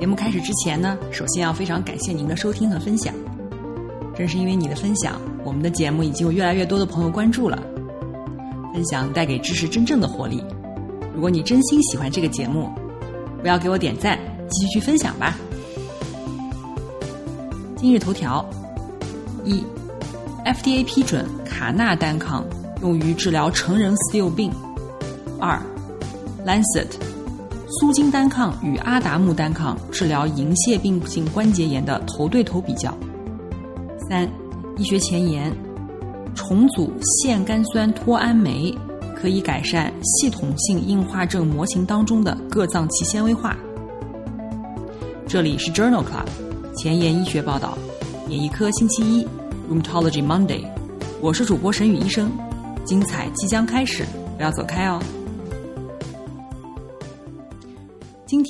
节目开始之前呢，首先要非常感谢您的收听和分享。正是因为你的分享，我们的节目已经有越来越多的朋友关注了。分享带给知识真正的活力。如果你真心喜欢这个节目，不要给我点赞，继续去分享吧。今日头条：一，FDA 批准卡纳单抗用于治疗成人 Still 病。二，Lancet，苏金单抗与阿达木单抗治疗银屑病性关节炎的头对头比较。三，医学前沿。重组腺苷酸脱氨酶可以改善系统性硬化症模型当中的各脏器纤维化。这里是 Journal Club 前沿医学报道，免疫科星期一 Rheumatology Monday，我是主播沈宇医生，精彩即将开始，不要走开哦。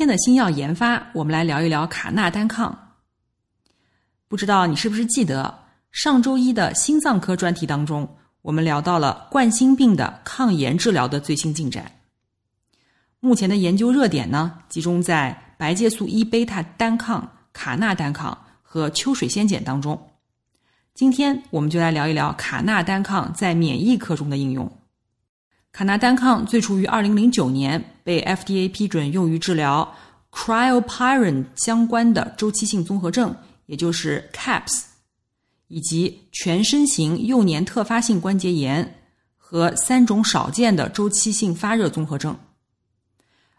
天的新药研发，我们来聊一聊卡纳单抗。不知道你是不是记得？上周一的心脏科专题当中，我们聊到了冠心病的抗炎治疗的最新进展。目前的研究热点呢，集中在白介素一贝塔单抗、卡纳单抗和秋水仙碱当中。今天我们就来聊一聊卡纳单抗在免疫科中的应用。卡纳单抗最初于二零零九年被 FDA 批准用于治疗 cryopyrin 相关的周期性综合症，也就是 CAPS。以及全身型幼年特发性关节炎和三种少见的周期性发热综合症。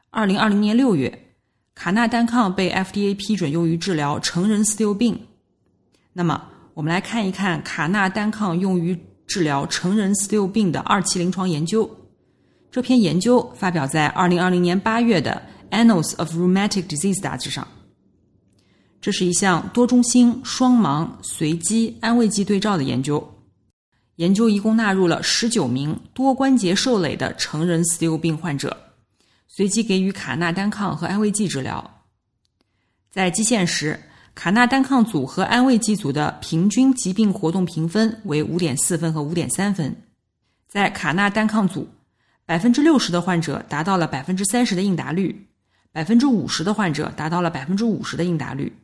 二零二零年六月，卡纳单抗被 FDA 批准用于治疗成人 Still 病。那么，我们来看一看卡纳单抗用于治疗成人 Still 病的二期临床研究。这篇研究发表在二零二零年八月的《Annals of Rheumatic Disease》杂志上。这是一项多中心双盲随机安慰剂对照的研究。研究一共纳入了十九名多关节受累的成人 Still 病患者，随机给予卡纳单抗和安慰剂治疗。在基线时，卡纳单抗组和安慰剂组的平均疾病活动评分为五点四分和五点三分。在卡纳单抗组，百分之六十的患者达到了百分之三十的应答率，百分之五十的患者达到了百分之五十的应答率。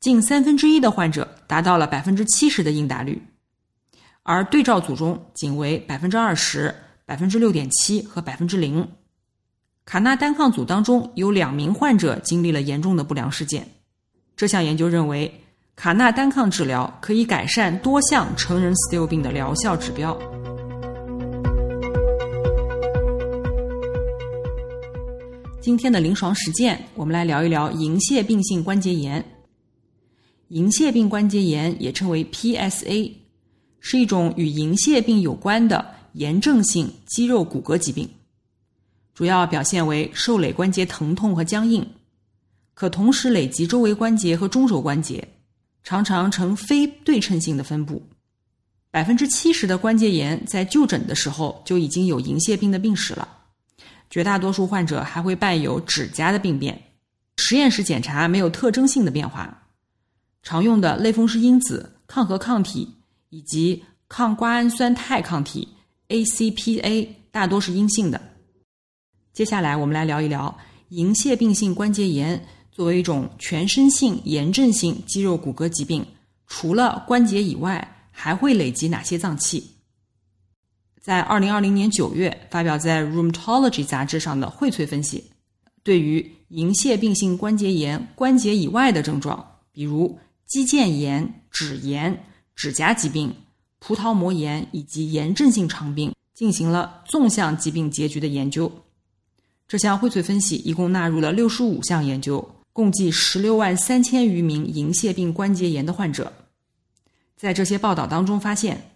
近三分之一的患者达到了百分之七十的应答率，而对照组中仅为百分之二十、百分之六点七和百分之零。卡纳单抗组当中有两名患者经历了严重的不良事件。这项研究认为，卡纳单抗治疗可以改善多项成人 Still 病的疗效指标。今天的临床实践，我们来聊一聊银屑病性关节炎。银屑病关节炎也称为 PSA，是一种与银屑病有关的炎症性肌肉骨骼疾病，主要表现为受累关节疼痛和僵硬，可同时累及周围关节和中轴关节，常常呈非对称性的分布。百分之七十的关节炎在就诊的时候就已经有银屑病的病史了，绝大多数患者还会伴有指甲的病变，实验室检查没有特征性的变化。常用的类风湿因子、抗核抗体以及抗瓜氨酸肽抗体 （ACPA） 大多是阴性的。接下来，我们来聊一聊银屑病性关节炎作为一种全身性炎症性肌肉骨骼疾病，除了关节以外，还会累及哪些脏器？在二零二零年九月发表在《Rheumatology》杂志上的荟萃分析，对于银屑病性关节炎关节以外的症状，比如。肌腱炎、指炎、指甲疾病、葡萄膜炎以及炎症性肠病进行了纵向疾病结局的研究。这项荟萃分析一共纳入了六十五项研究，共计十六万三千余名银屑病关节炎的患者。在这些报道当中发现，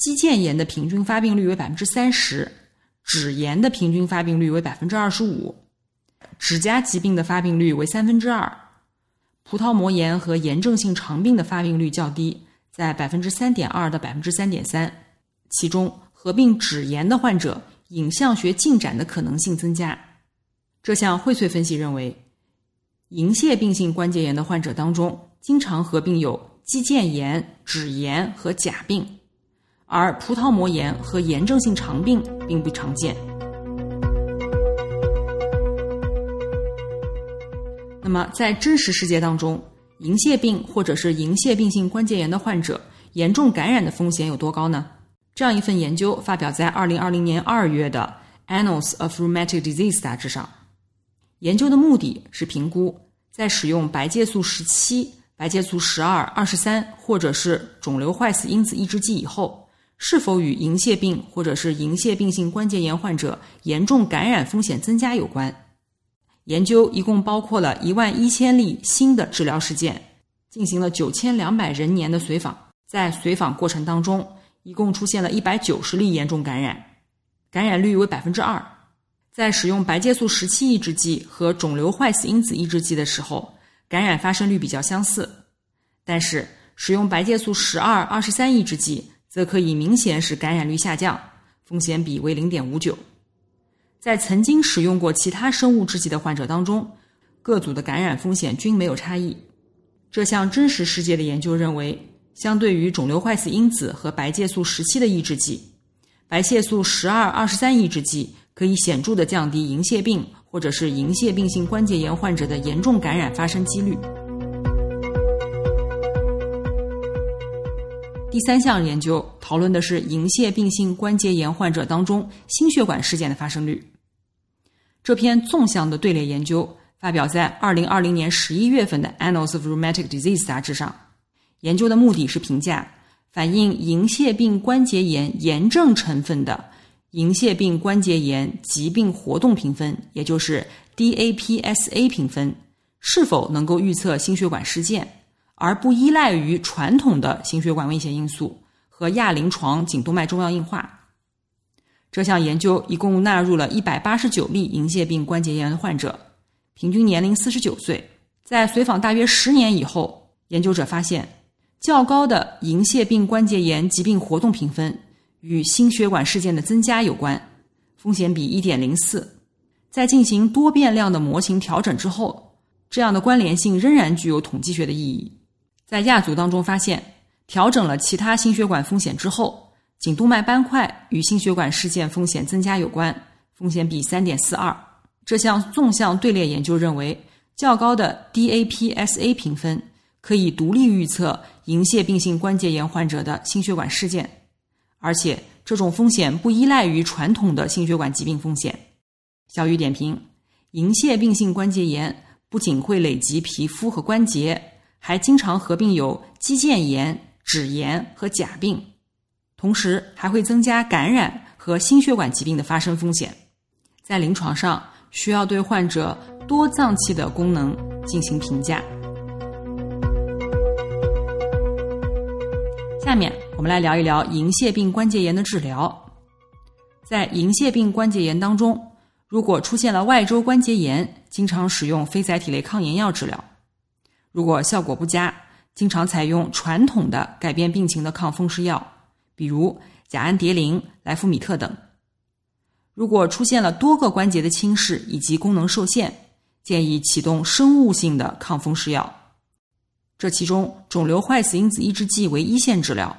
肌腱炎的平均发病率为百分之三十，指炎的平均发病率为百分之二十五，指甲疾病的发病率为三分之二，葡萄膜炎和炎症性肠病的发病率较低，在百分之三点二到百分之三点三。其中，合并脂炎的患者影像学进展的可能性增加。这项荟萃分析认为，银屑病性关节炎的患者当中，经常合并有肌腱炎、脂炎和甲病，而葡萄膜炎和炎症性肠病并不常见。那么，在真实世界当中，银屑病或者是银屑病性关节炎的患者严重感染的风险有多高呢？这样一份研究发表在二零二零年二月的《Annals of Rheumatic Disease》杂志上。研究的目的是评估在使用白介素十七、白介素十二、二十三或者是肿瘤坏死因子抑制剂以后，是否与银屑病或者是银屑病性关节炎患者严重感染风险增加有关。研究一共包括了一万一千例新的治疗事件，进行了九千两百人年的随访，在随访过程当中。一共出现了一百九十例严重感染，感染率为百分之二。在使用白介素十七抑制剂和肿瘤坏死因子抑制剂的时候，感染发生率比较相似。但是使用白介素十二、二十三抑制剂则可以明显使感染率下降，风险比为零点五九。在曾经使用过其他生物制剂的患者当中，各组的感染风险均没有差异。这项真实世界的研究认为。相对于肿瘤坏死因子和白介素十七的抑制剂，白介素十二、二十三抑制剂可以显著的降低银屑病或者是银屑病性关节炎患者的严重感染发生几率。第三项研究讨论的是银屑病性关节炎患者当中心血管事件的发生率。这篇纵向的队列研究发表在二零二零年十一月份的《Annals of Rheumatic Disease》杂志上。研究的目的是评价反映银屑病关节炎炎症成分的银屑病关节炎疾病活动评分，也就是 DAPSA 评分，是否能够预测心血管事件，而不依赖于传统的心血管危险因素和亚临床颈动脉粥样硬化。这项研究一共纳入了一百八十九例银屑病关节炎的患者，平均年龄四十九岁，在随访大约十年以后，研究者发现。较高的银屑病关节炎疾病活动评分与心血管事件的增加有关，风险比一点零四。在进行多变量的模型调整之后，这样的关联性仍然具有统计学的意义。在亚组当中发现，调整了其他心血管风险之后，颈动脉斑块与心血管事件风险增加有关，风险比三点四二。这项纵向队列研究认为，较高的 DAPSA 评分。可以独立预测银屑病性关节炎患者的心血管事件，而且这种风险不依赖于传统的心血管疾病风险。小雨点评：银屑病性关节炎不仅会累及皮肤和关节，还经常合并有肌腱炎、脂炎和甲病，同时还会增加感染和心血管疾病的发生风险。在临床上，需要对患者多脏器的功能进行评价。下面我们来聊一聊银屑病关节炎的治疗。在银屑病关节炎当中，如果出现了外周关节炎，经常使用非甾体类抗炎药治疗；如果效果不佳，经常采用传统的改变病情的抗风湿药，比如甲氨蝶呤、莱夫米特等。如果出现了多个关节的侵蚀以及功能受限，建议启动生物性的抗风湿药。这其中，肿瘤坏死因子抑制剂为一线治疗。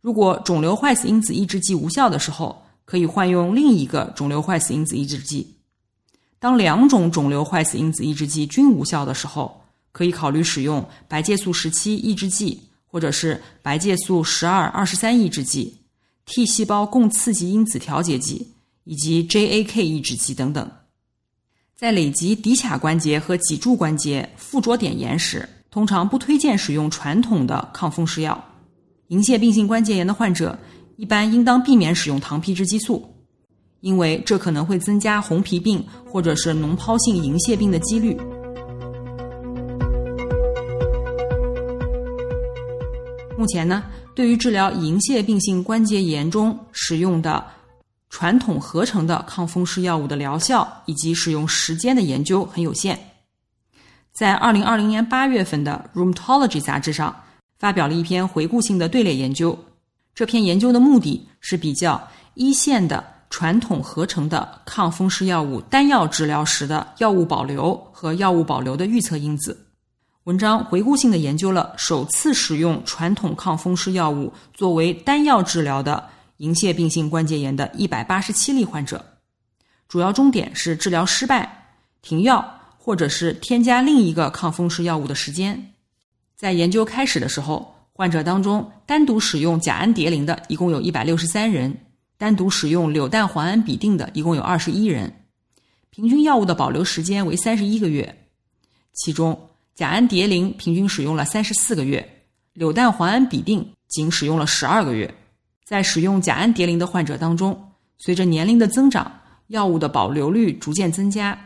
如果肿瘤坏死因子抑制剂无效的时候，可以换用另一个肿瘤坏死因子抑制剂。当两种肿瘤坏死因子抑制剂均无效的时候，可以考虑使用白介素十七抑制剂，或者是白介素十二、二十三抑制剂、T 细胞共刺激因子调节剂以及 JAK 抑制剂等等。在累及骶髂关节和脊柱关节附着点炎时，通常不推荐使用传统的抗风湿药。银屑病性关节炎的患者一般应当避免使用糖皮质激素，因为这可能会增加红皮病或者是脓疱性银屑病的几率。目前呢，对于治疗银屑病性关节炎中使用的传统合成的抗风湿药物的疗效以及使用时间的研究很有限。在二零二零年八月份的《Rheumatology》杂志上发表了一篇回顾性的队列研究。这篇研究的目的是比较一线的传统合成的抗风湿药物单药治疗时的药物保留和药物保留的预测因子。文章回顾性的研究了首次使用传统抗风湿药物作为单药治疗的银屑病性关节炎的一百八十七例患者，主要终点是治疗失败、停药或者是添加另一个抗风湿药物的时间。在研究开始的时候，患者当中单独使用甲氨蝶呤的一共有一百六十三人，单独使用柳氮磺胺吡啶的一共有二十一人，平均药物的保留时间为三十一个月，其中。甲氨蝶呤平均使用了三十四个月，柳氮磺胺吡啶仅使用了十二个月。在使用甲氨蝶呤的患者当中，随着年龄的增长，药物的保留率逐渐增加。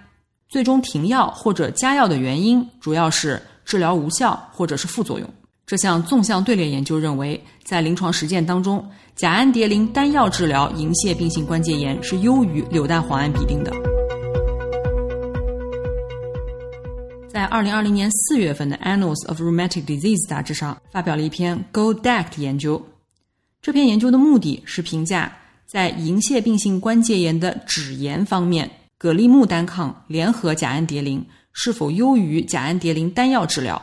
最终停药或者加药的原因主要是治疗无效或者是副作用。这项纵向队列研究认为，在临床实践当中，甲氨蝶呤单药治疗银屑病性关节炎是优于柳氮磺胺吡啶的。在二零二零年四月份的《Annals of Rheumatic Disease》杂志上发表了一篇 GoDACT 研究。这篇研究的目的是评价在银屑病性关节炎的脂炎方面，葛利木单抗联合甲氨蝶呤是否优于甲氨蝶呤单药治疗。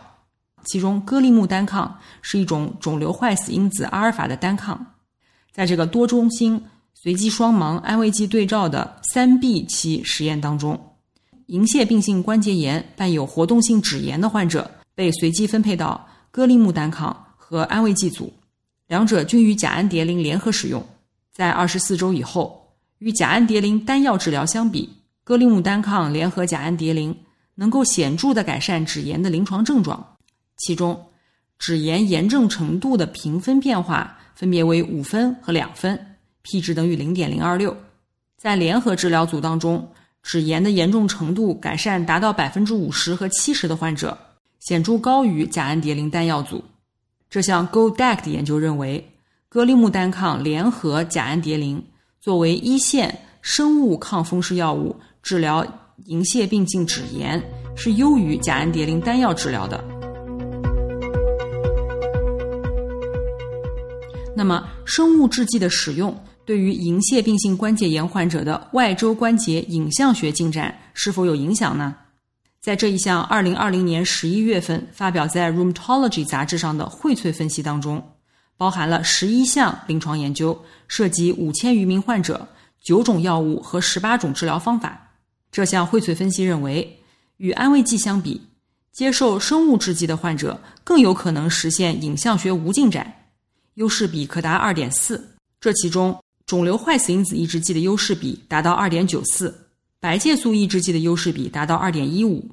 其中，戈利木单抗是一种肿瘤坏死因子阿尔法的单抗。在这个多中心随机双盲安慰剂对照的三 B 期实验当中。银屑病性关节炎伴有活动性脂炎的患者被随机分配到戈利木单抗和安慰剂组，两者均与甲氨蝶呤联合使用。在二十四周以后，与甲氨蝶呤单药治疗相比，戈利木单抗联合甲氨蝶呤能够显著的改善脂炎的临床症状，其中脂炎炎症程度的评分变化分别为五分和两分，p 值等于零点零二六。在联合治疗组当中。脂炎的严重程度改善达到百分之五十和七十的患者，显著高于甲氨蝶呤单药组。这项 GoDACT 研究认为，戈利木单抗联合甲氨蝶呤作为一线生物抗风湿药物治疗银屑病性脂炎，是优于甲氨蝶呤单药治疗的。那么，生物制剂的使用。对于银屑病性关节炎患者的外周关节影像学进展是否有影响呢？在这一项二零二零年十一月份发表在《Rheumatology》杂志上的荟萃分析当中，包含了十一项临床研究，涉及五千余名患者、九种药物和十八种治疗方法。这项荟萃分析认为，与安慰剂相比，接受生物制剂的患者更有可能实现影像学无进展，优势比可达二点四。这其中。肿瘤坏死因子抑制剂的优势比达到二点九四，白介素抑制剂的优势比达到二点一五，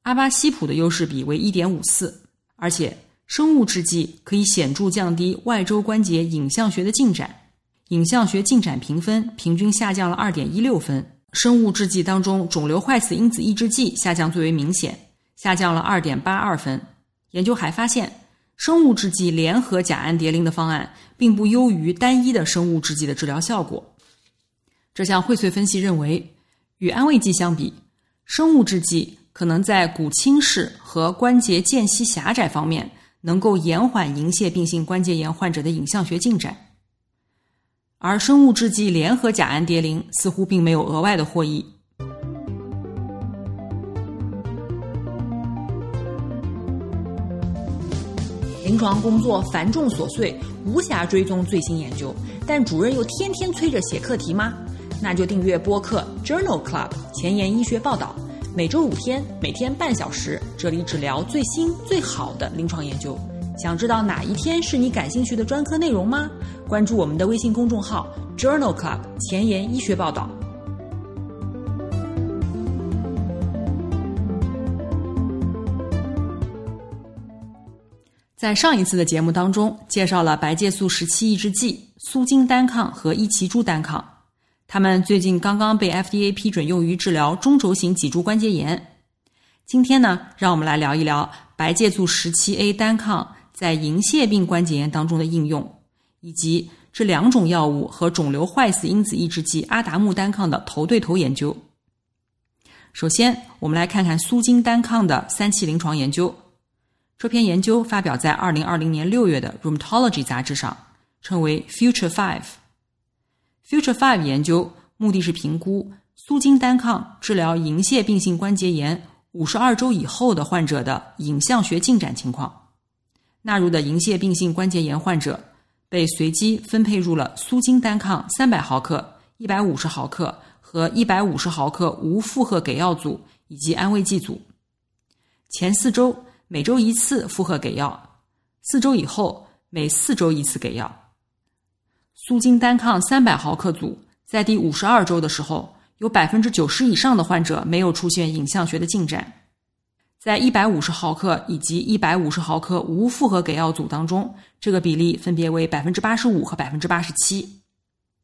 阿巴西普的优势比为一点五四，而且生物制剂可以显著降低外周关节影像学的进展，影像学进展评分平均下降了二点一六分。生物制剂当中，肿瘤坏死因子抑制剂下降最为明显，下降了二点八二分。研究还发现。生物制剂联合甲氨蝶呤的方案并不优于单一的生物制剂的治疗效果。这项荟萃分析认为，与安慰剂相比，生物制剂可能在骨侵蚀和关节间隙狭窄方面能够延缓银屑病性关节炎患者的影像学进展，而生物制剂联合甲氨蝶呤似乎并没有额外的获益。临床工作繁重琐碎，无暇追踪最新研究，但主任又天天催着写课题吗？那就订阅播客 Journal Club 前沿医学报道，每周五天，每天半小时，这里只聊最新最好的临床研究。想知道哪一天是你感兴趣的专科内容吗？关注我们的微信公众号 Journal Club 前沿医学报道。在上一次的节目当中，介绍了白介素十七抑制剂苏金单抗和伊奇珠单抗，它们最近刚刚被 FDA 批准用于治疗中轴型脊柱关节炎。今天呢，让我们来聊一聊白介素十七 A 单抗在银屑病关节炎当中的应用，以及这两种药物和肿瘤坏死因子抑制剂阿达木单抗的头对头研究。首先，我们来看看苏金单抗的三期临床研究。这篇研究发表在二零二零年六月的《Rheumatology》杂志上，称为 Future Five。Future Five 研究目的是评估苏金单抗治疗银屑病性关节炎五十二周以后的患者的影像学进展情况。纳入的银屑病性关节炎患者被随机分配入了苏金单抗三百毫克、一百五十毫克和一百五十毫克无负荷给药组以及安慰剂组。前四周每周一次负荷给药，四周以后每四周一次给药。苏金单抗三百毫克组在第五十二周的时候，有百分之九十以上的患者没有出现影像学的进展。在一百五十毫克以及一百五十毫克无负荷给药组当中，这个比例分别为百分之八十五和百分之八十七。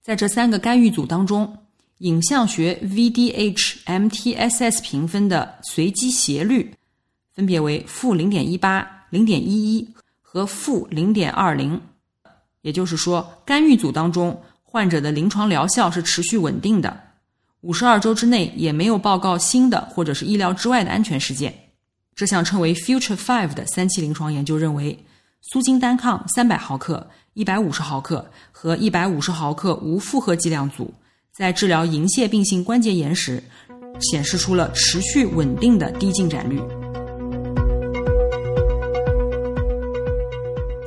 在这三个干预组当中，影像学 VDH MTSS 评分的随机斜率分别为负零点一八、零点一一和负零点二零。也就是说，干预组当中患者的临床疗效是持续稳定的，五十二周之内也没有报告新的或者是意料之外的安全事件。这项称为 Future Five 的三期临床研究认为，苏金单抗三百毫克、一百五十毫克和一百五十毫克无负荷剂量组，在治疗银屑病性关节炎时，显示出了持续稳定的低进展率。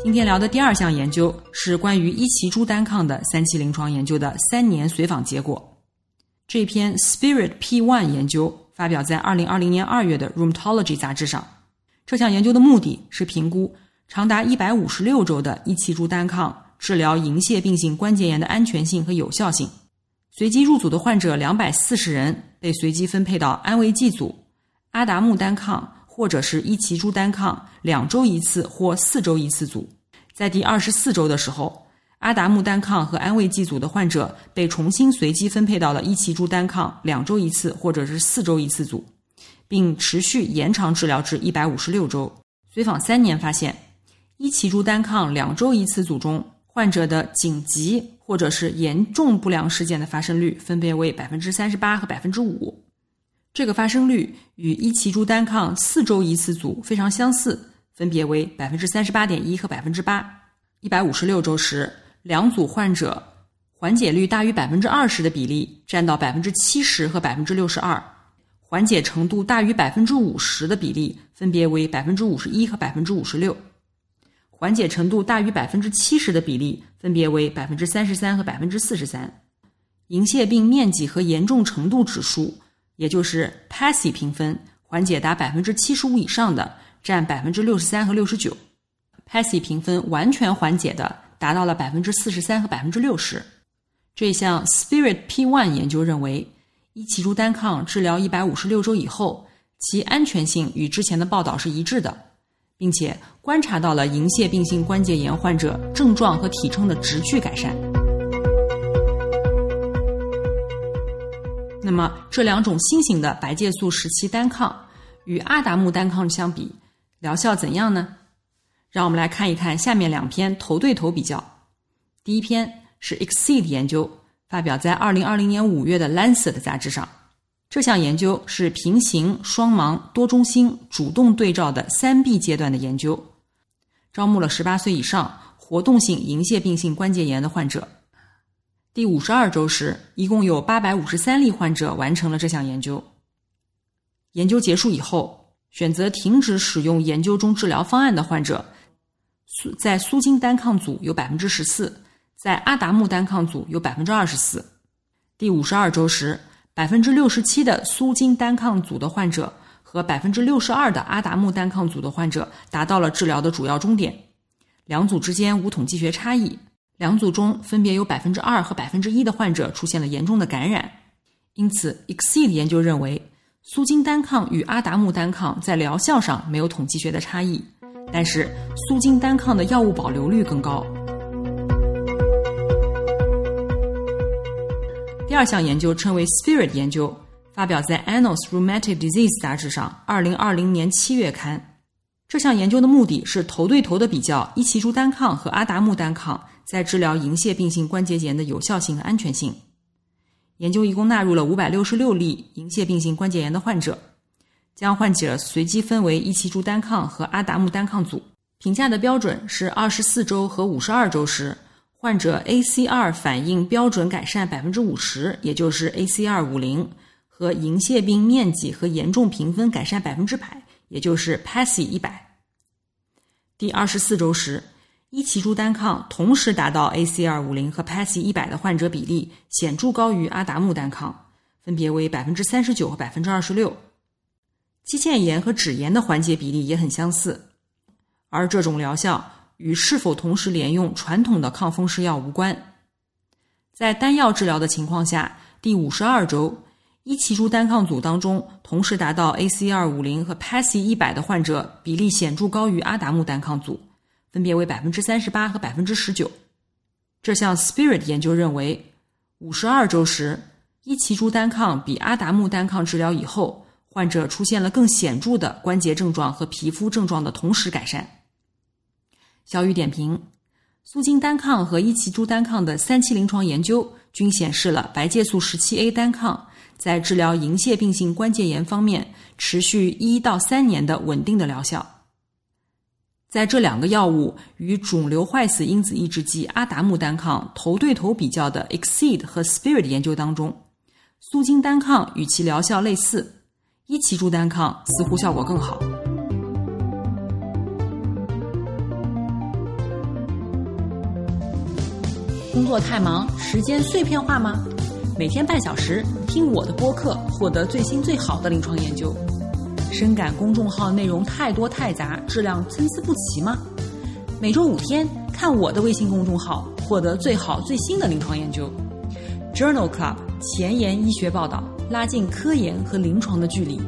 今天聊的第二项研究是关于伊奇珠单抗的三期临床研究的三年随访结果。这篇 Spirit P One 研究。发表在二零二零年二月的《Rheumatology》杂志上。这项研究的目的是评估长达一百五十六周的伊奇珠单抗治疗银屑病性关节炎的安全性和有效性。随机入组的患者两百四十人被随机分配到安慰剂组、阿达木单抗或者是伊奇珠单抗两周一次或四周一次组。在第二十四周的时候。阿达木单抗和安慰剂组的患者被重新随机分配到了伊奇珠单抗两周一次或者是四周一次组，并持续延长治疗至一百五十六周。随访三年发现，伊奇珠单抗两周一次组中患者的紧急或者是严重不良事件的发生率分别为百分之三十八和百分之五。这个发生率与伊奇珠单抗四周一次组非常相似，分别为百分之三十八点一和百分之八。一百五十六周时。两组患者缓解率大于百分之二十的比例占到百分之七十和百分之六十二，缓解程度大于百分之五十的比例分别为百分之五十一和百分之五十六，缓解程度大于百分之七十的比例分别为百分之三十三和百分之四十三。银屑病面积和严重程度指数，也就是 PASI 评分，缓解达百分之七十五以上的占百分之六十三和六十九，PASI 评分完全缓解的。达到了百分之四十三和百分之六十。这项 Spirit P One 研究认为，伊奇珠单抗治疗一百五十六周以后，其安全性与之前的报道是一致的，并且观察到了银屑病性关节炎患者症状和体征的直距改善。那么，这两种新型的白介素时期单抗与阿达木单抗相比，疗效怎样呢？让我们来看一看下面两篇头对头比较。第一篇是 Exceed 研究，发表在二零二零年五月的 Lancet 杂志上。这项研究是平行、双盲、多中心主动对照的三 B 阶段的研究，招募了十八岁以上活动性银屑病性关节炎的患者。第五十二周时，一共有八百五十三例患者完成了这项研究。研究结束以后，选择停止使用研究中治疗方案的患者。苏在苏金单抗组有百分之十四，在阿达木单抗组有百分之二十四。第五十二周时，百分之六十七的苏金单抗组的患者和百分之六十二的阿达木单抗组的患者达到了治疗的主要终点，两组之间无统计学差异。两组中分别有百分之二和百分之一的患者出现了严重的感染。因此，Exceed 研究认为，苏金单抗与阿达木单抗在疗效上没有统计学的差异。但是苏金单抗的药物保留率更高。第二项研究称为 Spirit 研究，发表在《Annals Rheumatic Disease》杂志上，二零二零年七月刊。这项研究的目的是头对头的比较伊奇珠单抗和阿达木单抗在治疗银屑病性关节炎的有效性和安全性。研究一共纳入了五百六十六例银屑病性关节炎的患者，将患者随机分为伊奇珠单抗和阿达木单抗组。评价的标准是二十四周和五十二周时，患者 ACR 反应标准改善百分之五十，也就是 ACR 五零，和银屑病面积和严重评分改善百分之百，也就是 PASI 一百。第二十四周时，伊奇珠单抗同时达到 ACR 五零和 PASI 一百的患者比例显著高于阿达木单抗，分别为百分之三十九和百分之二十六。肌腱炎和脂炎的缓解比例也很相似。而这种疗效与是否同时连用传统的抗风湿药无关。在单药治疗的情况下，第五十二周，伊奇珠单抗组当中同时达到 ACR 五零和 PASI 一百的患者比例显著高于阿达木单抗组，分别为百分之三十八和百分之十九。这项 SPIRIT 研究认为，五十二周时，伊奇珠单抗比阿达木单抗治疗以后，患者出现了更显著的关节症状和皮肤症状的同时改善。小雨点评：苏金单抗和伊奇珠单抗的三期临床研究均显示了白介素十七 A 单抗在治疗银屑病性关节炎方面持续一到三年的稳定的疗效。在这两个药物与肿瘤坏死因子抑制剂阿达木单抗头对头比较的 Exceed 和 Spirit 研究当中，苏金单抗与其疗效类似，伊奇珠单抗似乎效果更好。工作太忙，时间碎片化吗？每天半小时听我的播客，获得最新最好的临床研究。深感公众号内容太多太杂，质量参差不齐吗？每周五天看我的微信公众号，获得最好最新的临床研究。Journal Club 前沿医学报道，拉近科研和临床的距离。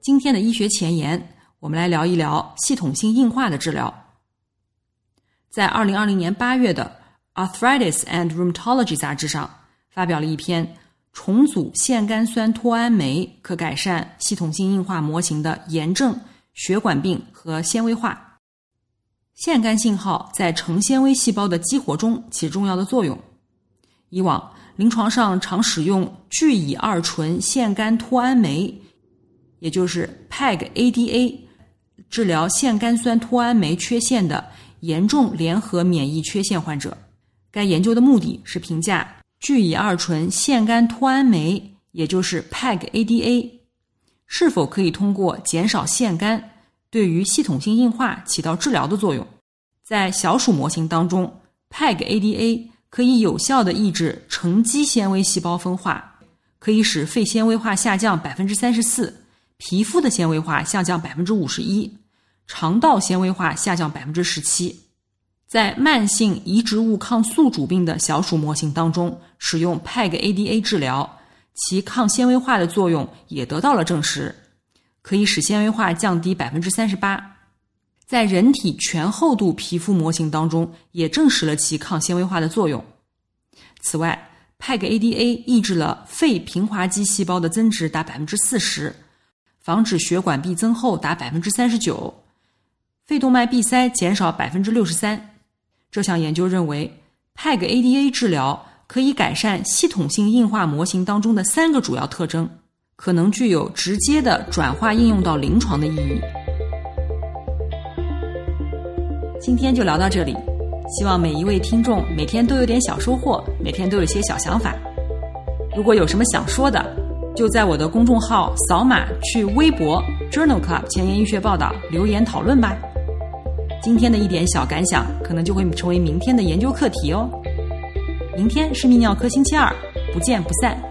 今天的医学前沿，我们来聊一聊系统性硬化的治疗。在二零二零年八月的《Arthritis and Rheumatology》杂志上，发表了一篇重组腺苷酸脱氨酶可改善系统性硬化模型的炎症、血管病和纤维化。腺苷信号在成纤维细胞的激活中起重要的作用。以往临床上常使用聚乙二醇腺苷脱氨酶。也就是 PEG-ADA 治疗腺苷酸脱氨酶缺陷的严重联合免疫缺陷患者。该研究的目的是评价聚乙二醇腺苷脱氨酶，也就是 PEG-ADA，是否可以通过减少腺苷对于系统性硬化起到治疗的作用。在小鼠模型当中，PEG-ADA 可以有效的抑制成肌纤维细胞分化，可以使肺纤维化下降百分之三十四。皮肤的纤维化下降百分之五十一，肠道纤维化下降百分之十七。在慢性移植物抗宿主病的小鼠模型当中，使用 PEG-ADA 治疗，其抗纤维化的作用也得到了证实，可以使纤维化降低百分之三十八。在人体全厚度皮肤模型当中，也证实了其抗纤维化的作用。此外，PEG-ADA 抑制了肺平滑肌细胞的增殖达百分之四十。防止血管壁增厚达百分之三十九，肺动脉闭塞减少百分之六十三。这项研究认为，PEG-ADA 治疗可以改善系统性硬化模型当中的三个主要特征，可能具有直接的转化应用到临床的意义。今天就聊到这里，希望每一位听众每天都有点小收获，每天都有些小想法。如果有什么想说的，就在我的公众号扫码去微博 Journal Club 前沿医学报道留言讨论吧。今天的一点小感想，可能就会成为明天的研究课题哦。明天是泌尿科星期二，不见不散。